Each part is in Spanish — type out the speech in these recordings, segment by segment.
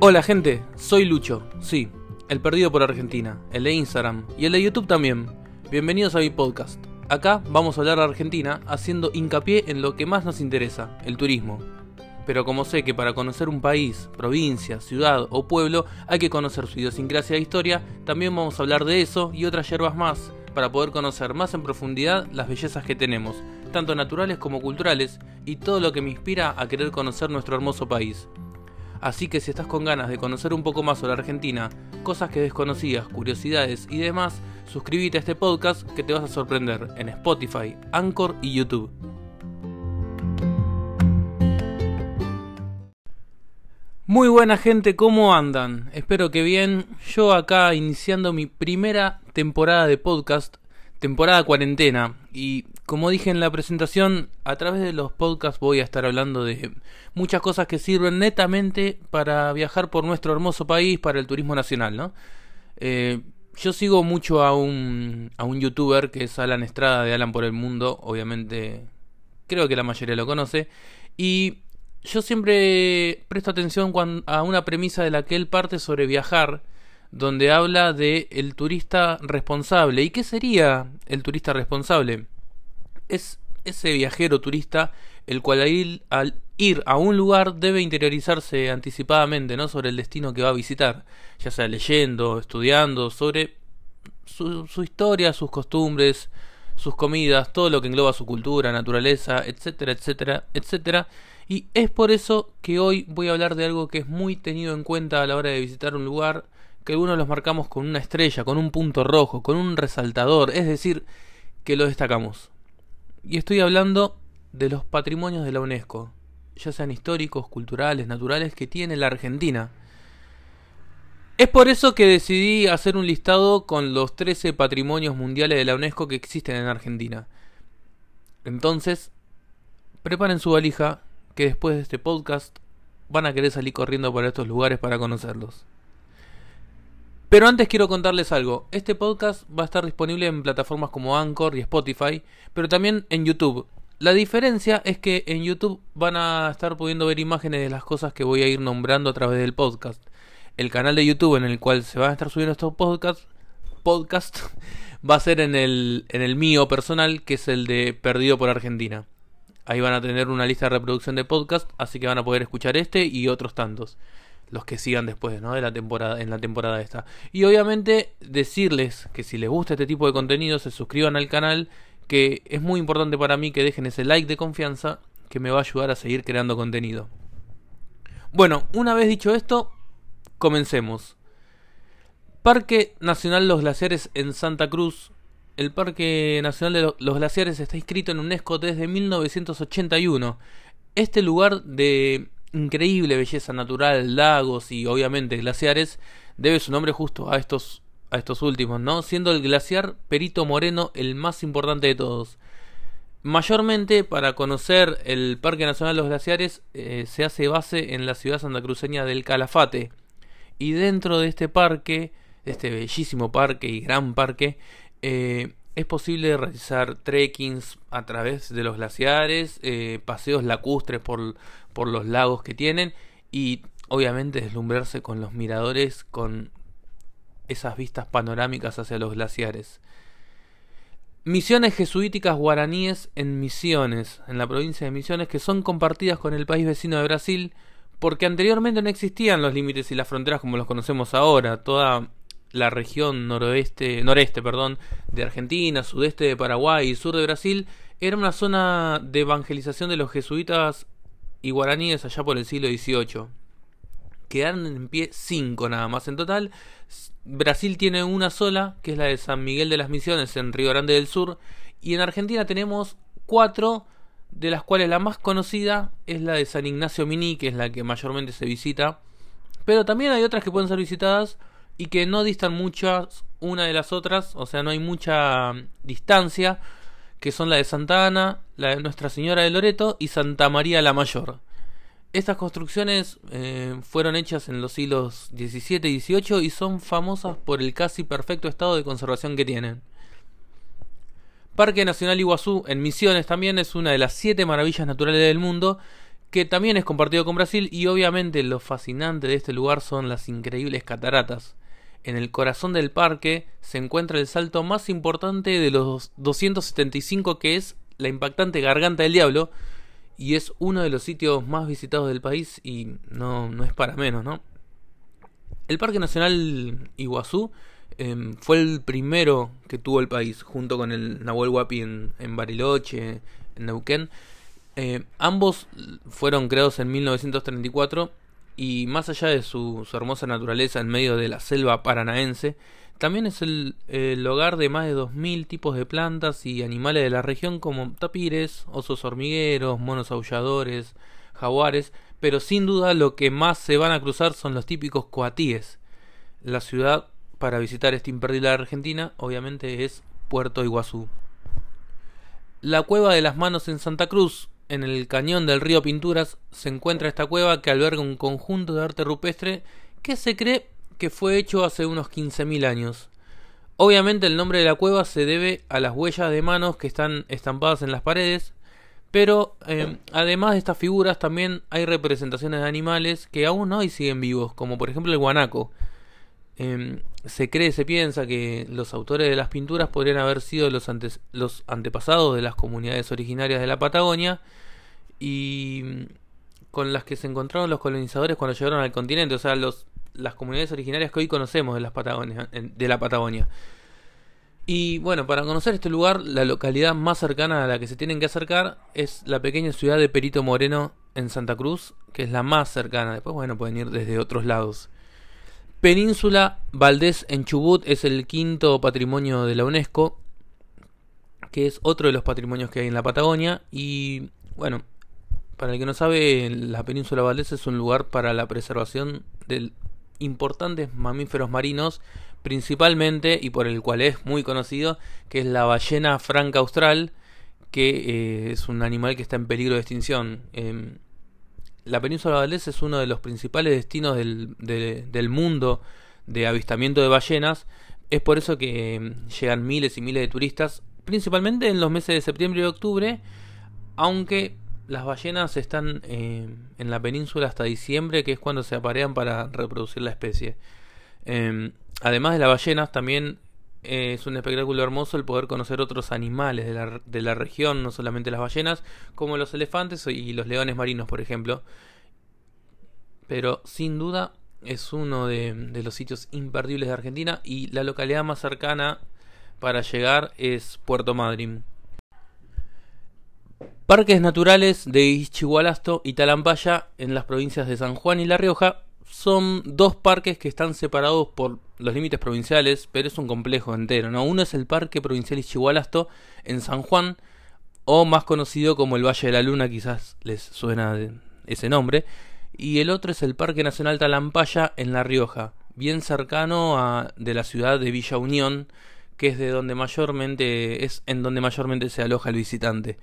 Hola gente, soy Lucho, sí, el perdido por Argentina, el de Instagram y el de YouTube también. Bienvenidos a mi podcast. Acá vamos a hablar de Argentina haciendo hincapié en lo que más nos interesa, el turismo. Pero como sé que para conocer un país, provincia, ciudad o pueblo hay que conocer su idiosincrasia e historia, también vamos a hablar de eso y otras hierbas más, para poder conocer más en profundidad las bellezas que tenemos, tanto naturales como culturales, y todo lo que me inspira a querer conocer nuestro hermoso país. Así que si estás con ganas de conocer un poco más sobre Argentina, cosas que desconocías, curiosidades y demás, suscríbete a este podcast que te vas a sorprender en Spotify, Anchor y YouTube. Muy buena gente, ¿cómo andan? Espero que bien. Yo acá iniciando mi primera temporada de podcast, temporada cuarentena. Y como dije en la presentación, a través de los podcasts voy a estar hablando de muchas cosas que sirven netamente para viajar por nuestro hermoso país, para el turismo nacional, ¿no? Eh, yo sigo mucho a un, a un youtuber que es Alan Estrada de Alan por el Mundo, obviamente creo que la mayoría lo conoce, y yo siempre presto atención a una premisa de la que él parte sobre viajar, donde habla de el turista responsable. ¿Y qué sería el turista responsable? Es ese viajero turista el cual al ir, a un lugar debe interiorizarse anticipadamente ¿no? sobre el destino que va a visitar, ya sea leyendo, estudiando, sobre su, su historia, sus costumbres, sus comidas, todo lo que engloba su cultura, naturaleza, etcétera, etcétera, etcétera. Y es por eso que hoy voy a hablar de algo que es muy tenido en cuenta a la hora de visitar un lugar, que algunos los marcamos con una estrella, con un punto rojo, con un resaltador, es decir, que lo destacamos. Y estoy hablando de los patrimonios de la UNESCO, ya sean históricos, culturales, naturales, que tiene la Argentina. Es por eso que decidí hacer un listado con los 13 patrimonios mundiales de la UNESCO que existen en Argentina. Entonces, preparen su valija, que después de este podcast van a querer salir corriendo por estos lugares para conocerlos. Pero antes quiero contarles algo. Este podcast va a estar disponible en plataformas como Anchor y Spotify, pero también en YouTube. La diferencia es que en YouTube van a estar pudiendo ver imágenes de las cosas que voy a ir nombrando a través del podcast. El canal de YouTube en el cual se van a estar subiendo estos podcasts podcast va a ser en el, en el mío personal, que es el de Perdido por Argentina. Ahí van a tener una lista de reproducción de podcast, así que van a poder escuchar este y otros tantos los que sigan después, ¿no? De la temporada, en la temporada esta. Y obviamente decirles que si les gusta este tipo de contenido, se suscriban al canal, que es muy importante para mí que dejen ese like de confianza, que me va a ayudar a seguir creando contenido. Bueno, una vez dicho esto, comencemos. Parque Nacional Los Glaciares en Santa Cruz. El Parque Nacional de los Glaciares está inscrito en UNESCO desde 1981. Este lugar de increíble belleza natural, lagos y obviamente glaciares, debe su nombre justo a estos, a estos últimos, ¿no? Siendo el glaciar Perito Moreno el más importante de todos. Mayormente para conocer el Parque Nacional de los Glaciares eh, se hace base en la ciudad santacruceña del Calafate. Y dentro de este parque, este bellísimo parque y gran parque, eh, es posible realizar trekkings a través de los glaciares, eh, paseos lacustres por, por los lagos que tienen y obviamente deslumbrarse con los miradores, con esas vistas panorámicas hacia los glaciares. Misiones jesuíticas guaraníes en Misiones, en la provincia de Misiones, que son compartidas con el país vecino de Brasil, porque anteriormente no existían los límites y las fronteras como los conocemos ahora. Toda la región noroeste, noreste perdón, de Argentina, sudeste de Paraguay y sur de Brasil era una zona de evangelización de los jesuitas y guaraníes allá por el siglo XVIII. Quedaron en pie cinco nada más en total. Brasil tiene una sola, que es la de San Miguel de las Misiones en Río Grande del Sur. Y en Argentina tenemos cuatro, de las cuales la más conocida es la de San Ignacio Mini, que es la que mayormente se visita. Pero también hay otras que pueden ser visitadas y que no distan muchas una de las otras, o sea, no hay mucha mm, distancia, que son la de Santa Ana, la de Nuestra Señora de Loreto y Santa María la Mayor. Estas construcciones eh, fueron hechas en los siglos XVII y XVIII y son famosas por el casi perfecto estado de conservación que tienen. Parque Nacional Iguazú en Misiones también es una de las siete maravillas naturales del mundo que también es compartido con Brasil y obviamente lo fascinante de este lugar son las increíbles cataratas. En el corazón del parque se encuentra el salto más importante de los 275 que es la impactante Garganta del Diablo y es uno de los sitios más visitados del país y no, no es para menos, ¿no? El Parque Nacional Iguazú em, fue el primero que tuvo el país, junto con el Nahuel Huapi en, en Bariloche, en Neuquén. Eh, ambos fueron creados en 1934 y más allá de su, hermosa naturaleza en medio de la selva paranaense, también es el, hogar de más de 2.000 tipos de plantas y animales de la región como tapires, osos hormigueros, monos aulladores, jaguares, pero sin duda lo que más se van a cruzar son los típicos coatíes. La ciudad para visitar este imperdible de Argentina obviamente es Puerto Iguazú. La cueva de las manos en Santa Cruz en el cañón del río Pinturas se encuentra esta cueva que alberga un conjunto de arte rupestre que se cree que fue hecho hace unos 15.000 años. Obviamente el nombre de la cueva se debe a las huellas de manos que están estampadas en las paredes, pero eh, además de estas figuras también hay representaciones de animales que aún hoy siguen vivos, como por ejemplo el guanaco. Em, se cree, se piensa que los autores de las pinturas podrían haber sido los, antepasados de las comunidades originarias de la Patagonia y mm, con las que se encontraron los colonizadores cuando llegaron al continente, o sea, las comunidades originarias que hoy conocemos de, las de la Patagonia. Y bueno, para conocer este lugar, la localidad más cercana a la que se tienen que acercar es la pequeña ciudad de Perito Moreno en Santa Cruz, que es la más cercana. Después, bueno, pueden ir desde otros lados. Península Valdés en Chubut es el quinto patrimonio de la UNESCO, que es otro de los patrimonios que hay en la Patagonia. Y bueno, para el que no sabe, la península Valdés es un lugar para la preservación de importantes mamíferos marinos, principalmente, y por el cual es muy conocido, que es la ballena franca austral, que eh, es un animal que está en peligro de extinción. Em, la península Valdés es uno de los principales destinos del, del mundo de avistamiento de ballenas. Es por eso que mm, llegan miles y miles de turistas, principalmente en los meses de septiembre y octubre, aunque las ballenas están eh, en la península hasta diciembre, que es cuando se aparean para reproducir la especie. Em, además de las ballenas, también es un espectáculo hermoso el poder conocer otros animales de la, de la región, no solamente las ballenas, como los elefantes y los leones marinos, por ejemplo. Pero sin duda es uno de, de los sitios imperdibles de Argentina y la localidad más cercana para llegar es Puerto Madryn. Parques naturales de Ischigualasto y Talampaya en las provincias de San Juan y La Rioja son dos parques que están separados por los límites provinciales, pero es un complejo entero, ¿no? Uno es el Parque Provincial Ischigualasto en San Juan, o más conocido como el Valle de la Luna, quizás les suena ese nombre, y el otro es el Parque Nacional Talampaya en La Rioja, bien cercano a de la ciudad de Villa Unión, que es de donde mayormente es en donde mayormente se aloja el visitante.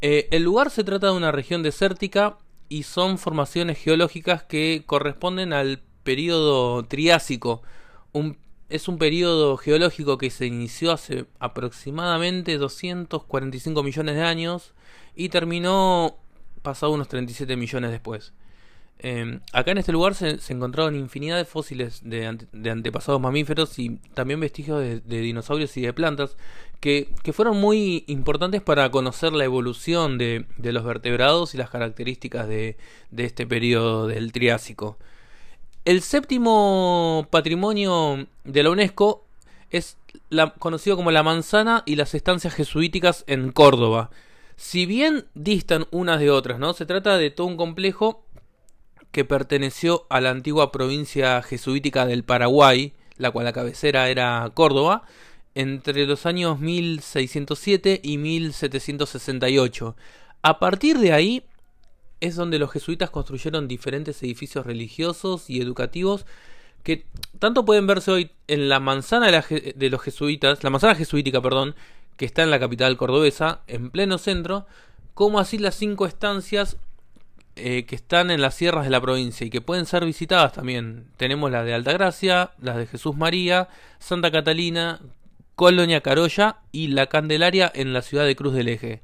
Eh, el lugar se trata de una región desértica y son formaciones geológicas que corresponden al período Triásico. Es un período geológico que se inició hace aproximadamente 245 millones de años y terminó pasado unos 37 millones después. Em, acá en este lugar se, encontraron infinidad de fósiles de, antepasados mamíferos y también vestigios de, dinosaurios y de plantas que, fueron muy importantes para conocer la evolución de, los vertebrados y las características de, este periodo del Triásico. El séptimo patrimonio de la UNESCO es conocido como la manzana y las estancias jesuíticas en Córdoba. Si bien distan unas de otras, ¿no? Se trata de todo un complejo que perteneció a la antigua provincia jesuítica del Paraguay, la cual la cabecera era Córdoba, entre los años 1607 y 1768. A partir de ahí es donde los jesuitas construyeron diferentes edificios religiosos y educativos que tanto pueden verse hoy en la manzana de, los jesuitas, la manzana jesuítica, perdón, que está en la capital cordobesa, en pleno centro, como así las cinco estancias eh, que están en las sierras de la provincia y que pueden ser visitadas también. Tenemos las de Altagracia, las de Jesús María, Santa Catalina, Colonia Carolla y la Candelaria en la ciudad de Cruz del Eje.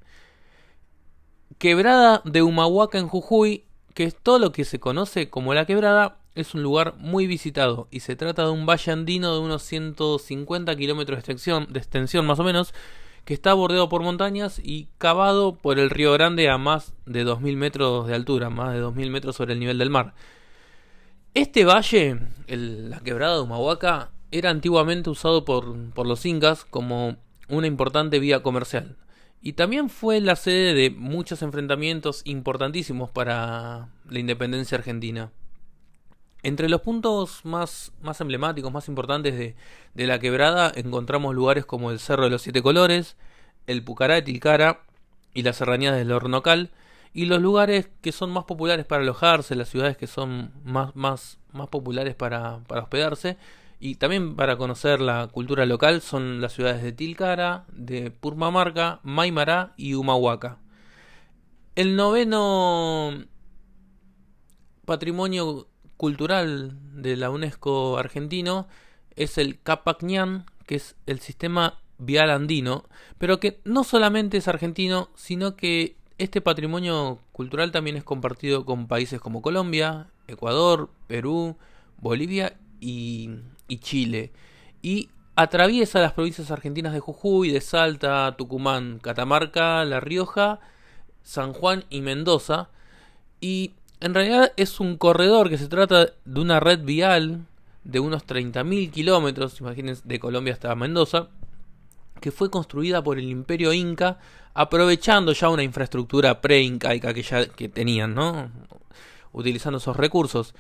Quebrada de Humahuaca en Jujuy, que es todo lo que se conoce como la quebrada, es un lugar muy visitado y se trata de un valle andino de unos 150 kilómetros de extensión, más o menos, que está bordeado por montañas y cavado por el río Grande a más de 2.000 metros de altura, más de 2.000 metros sobre el nivel del mar. Este valle, la quebrada de Humahuaca, era antiguamente usado por los incas como una importante vía comercial. Y también fue la sede de muchos enfrentamientos importantísimos para la independencia argentina. Entre los puntos más, emblemáticos, más importantes de, la quebrada, encontramos lugares como el Cerro de los Siete Colores, el Pucará de Tilcara y las serranías del Hornocal, y los lugares que son más populares para alojarse, las ciudades que son más, populares para hospedarse, y también para conocer la cultura local son las ciudades de Tilcara, de Purmamarca, Maimará y Humahuaca. El noveno patrimonio cultural de la UNESCO argentino es el Capacñán, que es el sistema vial andino, pero que no solamente es argentino, sino que este patrimonio cultural también es compartido con países como Colombia, Ecuador, Perú, Bolivia y, y Chile. Y atraviesa las provincias argentinas de Jujuy, de Salta, Tucumán, Catamarca, La Rioja, San Juan y Mendoza. Y en realidad es un corredor que se trata de una red vial de unos 30.000 kilómetros, imagínense, de Colombia hasta Mendoza, que fue construida por el imperio inca, aprovechando ya una infraestructura pre-incaica que ya que tenían, ¿no? Utilizando esos recursos.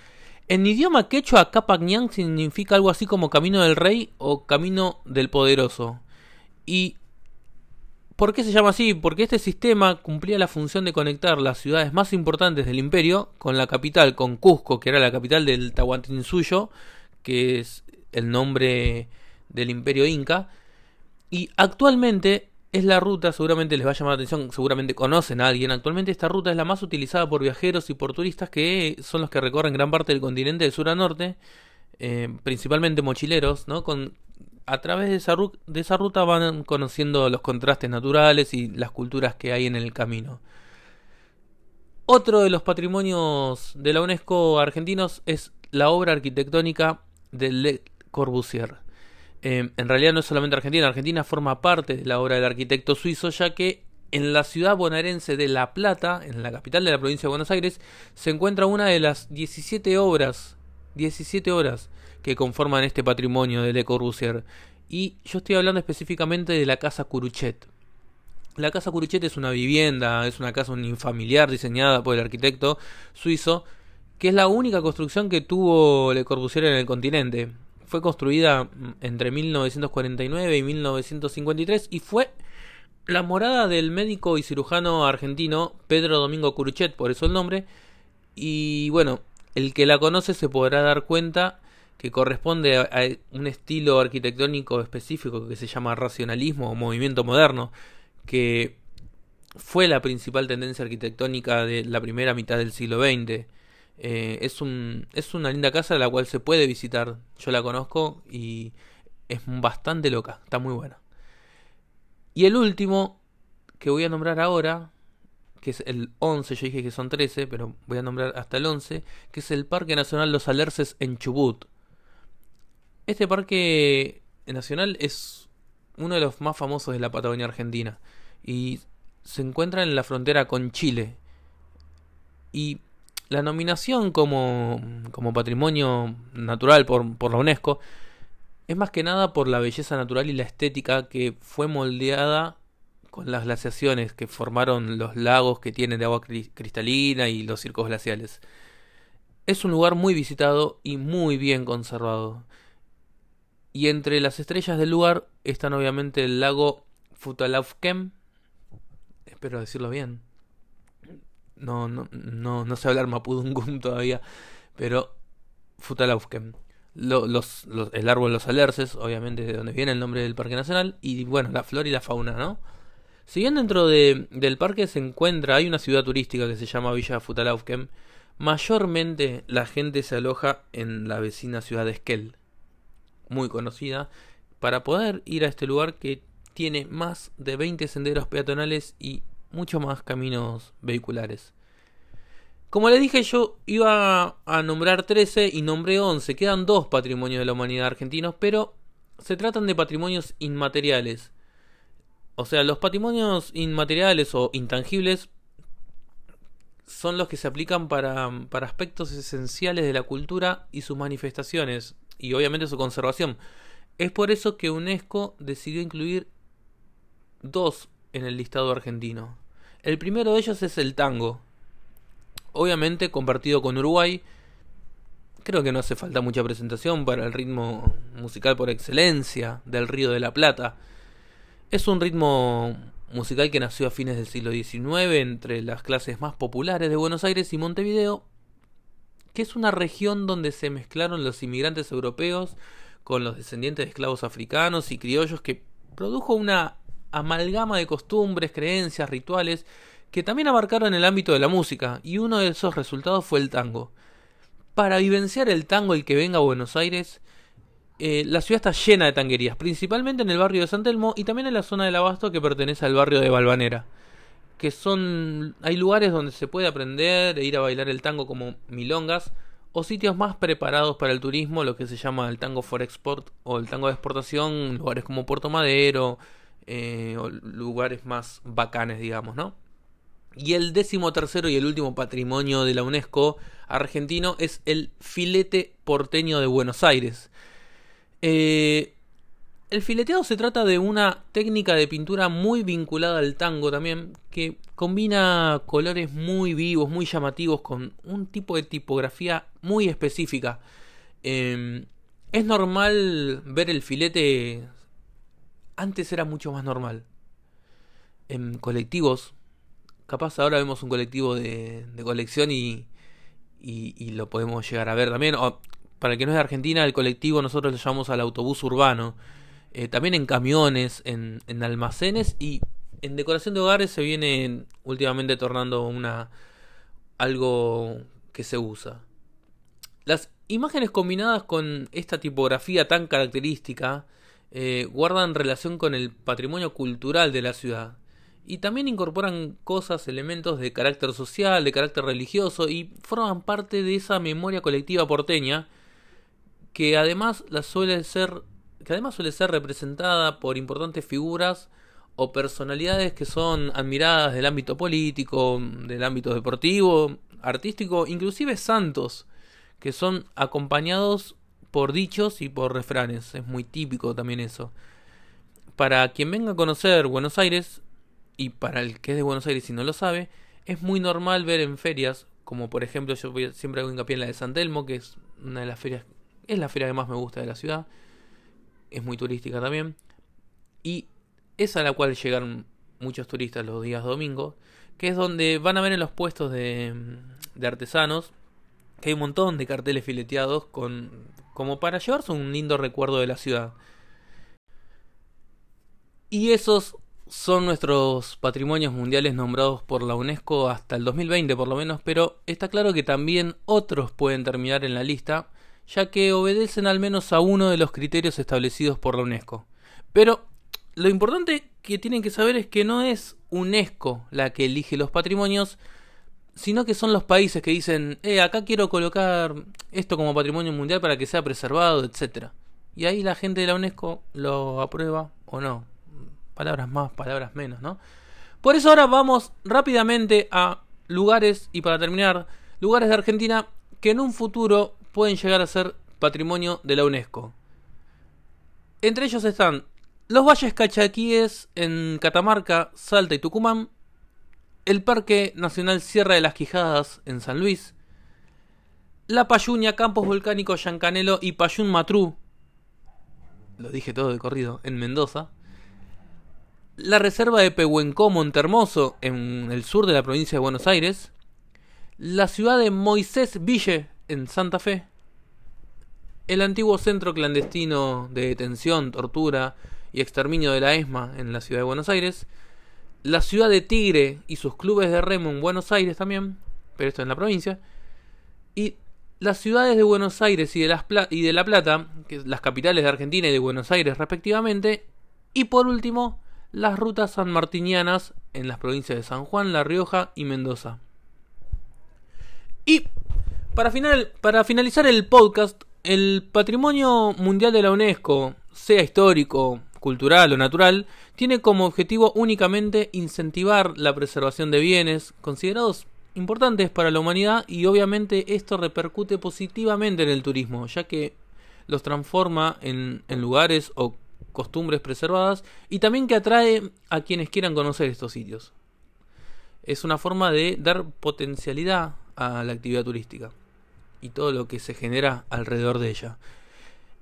En idioma quechua, Capacñán significa algo así como camino del rey o camino del poderoso. Y ¿Por qué se llama así? Porque este sistema cumplía la función de conectar las ciudades más importantes del imperio con la capital, con Cusco, que era la capital del Tahuantinsuyo, que es el nombre del imperio inca. Y actualmente es la ruta, seguramente les va a llamar la atención, seguramente conocen a alguien. Actualmente esta ruta es la más utilizada por viajeros y por turistas que son los que recorren gran parte del continente del sur a norte, eh, principalmente mochileros, ¿no? Con a través de de esa ruta van conociendo los contrastes naturales y las culturas que hay en el camino. Otro de los patrimonios de la UNESCO argentinos es la obra arquitectónica de Le Corbusier. Eh, en realidad no es solamente Argentina, Argentina forma parte de la obra del arquitecto suizo, ya que en la ciudad bonaerense de La Plata, en la capital de la provincia de Buenos Aires, se encuentra una de las 17 obras, 17 obras que conforman este patrimonio de Le Corbusier. Y yo estoy hablando específicamente de la casa Curuchet. La casa Curuchet es una vivienda, es una casa unifamiliar diseñada por el arquitecto suizo, que es la única construcción que tuvo Le Corbusier en el continente. Fue construida entre 1949 y 1953 y fue la morada del médico y cirujano argentino Pedro Domingo Curuchet, por eso el nombre. Y bueno, el que la conoce se podrá dar cuenta que corresponde a, un estilo arquitectónico específico que se llama racionalismo o movimiento moderno, que fue la principal tendencia arquitectónica de la primera mitad del siglo XX. Eh, es, un, es una linda casa la cual se puede visitar. Yo la conozco y es bastante loca, está muy buena. Y el último que voy a nombrar ahora, que es el 11, yo dije que son 13, pero voy a nombrar hasta el 11, que es el Parque Nacional Los Alerces en Chubut. Este parque nacional es uno de los más famosos de la Patagonia Argentina y se encuentra en la frontera con Chile. Y la nominación como, como patrimonio natural por, por la UNESCO es más que nada por la belleza natural y la estética que fue moldeada con las glaciaciones que formaron los lagos que tienen de agua cristalina y los circos glaciales. Es un lugar muy visitado y muy bien conservado. Y entre las estrellas del lugar están obviamente el lago Futalaufkem. Espero decirlo bien. No, no, no, no sé hablar mapudungún todavía. Pero Futalaufkem. los, el árbol Los Alerces, obviamente de donde viene el nombre del Parque Nacional. Y bueno, la flora y la fauna, ¿no? Si bien dentro de, del parque se encuentra, hay una ciudad turística que se llama Villa Futalaufkem, mayormente la gente se aloja en la vecina ciudad de Esquel muy conocida, para poder ir a este lugar que tiene más de 20 senderos peatonales y mucho más caminos vehiculares. Como le dije, yo iba a nombrar 13 y nombré 11. Quedan dos patrimonios de la humanidad argentinos, pero se tratan de patrimonios inmateriales. O sea, los patrimonios inmateriales o intangibles son los que se aplican para, para aspectos esenciales de la cultura y sus manifestaciones, y obviamente su conservación. Es por eso que UNESCO decidió incluir dos en el listado argentino. El primero de ellos es el tango. Obviamente compartido con Uruguay. Creo que no hace falta mucha presentación para el ritmo musical por excelencia del Río de la Plata. Es un ritmo musical que nació a fines del siglo XIX entre las clases más populares de Buenos Aires y Montevideo, que es una región donde se mezclaron los inmigrantes europeos con los descendientes de esclavos africanos y criollos que produjo una amalgama de costumbres, creencias, rituales que también abarcaron el ámbito de la música, y uno de esos resultados fue el tango. Para vivenciar el tango el que venga a Buenos Aires, eh, la ciudad está llena de tanguerías, principalmente en el barrio de San Telmo y también en la zona del Abasto que pertenece al barrio de Balvanera. Que son. hay lugares donde se puede aprender e ir a bailar el tango como milongas, o sitios más preparados para el turismo, lo que se llama el tango for export o el tango de exportación, lugares como Puerto Madero, eh, o lugares más bacanes, digamos, ¿no? Y el décimo tercero y el último patrimonio de la UNESCO argentino es el filete porteño de Buenos Aires. Eh, el fileteado se trata de una técnica de pintura muy vinculada al tango también, que combina colores muy vivos, muy llamativos, con un tipo de tipografía muy específica. Em, es normal ver el filete antes era mucho más normal. En colectivos, capaz ahora vemos un colectivo de, colección y, y, lo podemos llegar a ver también. para el que no es de Argentina, el colectivo nosotros lo llamamos al autobús urbano. Eh, también en camiones, en, en, almacenes y en decoración de hogares se viene últimamente tornando una algo que se usa. Las imágenes combinadas con esta tipografía tan característica eh, guardan relación con el patrimonio cultural de la ciudad. Y también incorporan cosas, elementos de carácter social, de carácter religioso y forman parte de esa memoria colectiva porteña que además la suele ser que además suele ser representada por importantes figuras o personalidades que son admiradas del ámbito político, del ámbito deportivo, artístico, inclusive santos, que son acompañados por dichos y por refranes. Es muy típico también eso. Para quien venga a conocer Buenos Aires, y para el que es de Buenos Aires y no lo sabe, es muy normal ver en ferias, como por ejemplo yo siempre hago hincapié en la de San Telmo, que es una de las ferias, es la feria que más me gusta de la ciudad, es muy turística también, y es a la cual llegan muchos turistas los días domingos, que es donde van a ver en los puestos de, de artesanos, que hay un montón de carteles fileteados con como para llevarse un lindo recuerdo de la ciudad. Y esos son nuestros patrimonios mundiales nombrados por la UNESCO hasta el 2020 por lo menos, pero está claro que también otros pueden terminar en la lista, ya que obedecen al menos a uno de los criterios establecidos por la UNESCO. Pero lo importante que tienen que saber es que no es UNESCO la que elige los patrimonios, sino que son los países que dicen, eh, acá quiero colocar esto como patrimonio mundial para que sea preservado, etc. Y ahí la gente de la UNESCO lo aprueba o no. Palabras más, palabras menos, ¿no? Por eso ahora vamos rápidamente a lugares, y para terminar, lugares de Argentina que en un futuro pueden llegar a ser patrimonio de la UNESCO. Entre ellos están los valles cachaquíes en Catamarca, Salta y Tucumán, el Parque Nacional Sierra de las Quijadas en San Luis, la Payuña, Campos Volcánicos Yancanelo y Payún Matrú, lo dije todo de corrido, en Mendoza, la Reserva de Pehuencó Montermoso en el sur de la provincia de Buenos Aires, la ciudad de Moisés Ville en Santa Fe, el antiguo centro clandestino de detención, tortura y exterminio de la ESMA en la ciudad de Buenos Aires, la ciudad de Tigre y sus clubes de remo en Buenos Aires también, pero esto en la provincia, y las ciudades de Buenos Aires y de, las y de La Plata, que las capitales de Argentina y de Buenos Aires respectivamente, y por último, las rutas sanmartinianas en las provincias de San Juan, La Rioja y Mendoza. Y para, para finalizar el podcast, el patrimonio mundial de la UNESCO, sea histórico, cultural o natural, tiene como objetivo únicamente incentivar la preservación de bienes considerados importantes para la humanidad y obviamente esto repercute positivamente en el turismo, ya que los transforma en, en lugares o costumbres preservadas y también que atrae a quienes quieran conocer estos sitios. Es una forma de dar potencialidad a la actividad turística y todo lo que se genera alrededor de ella.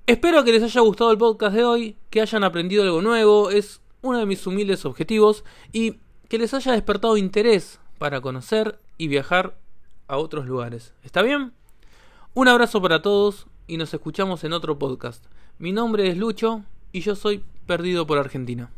Espero que les haya gustado el podcast de hoy, que hayan aprendido algo nuevo, es uno de mis humildes objetivos y que les haya despertado interés para conocer y viajar a otros lugares. ¿Está bien? Un abrazo para todos y nos escuchamos en otro podcast. Mi nombre es Lucho y yo soy Perdido por Argentina.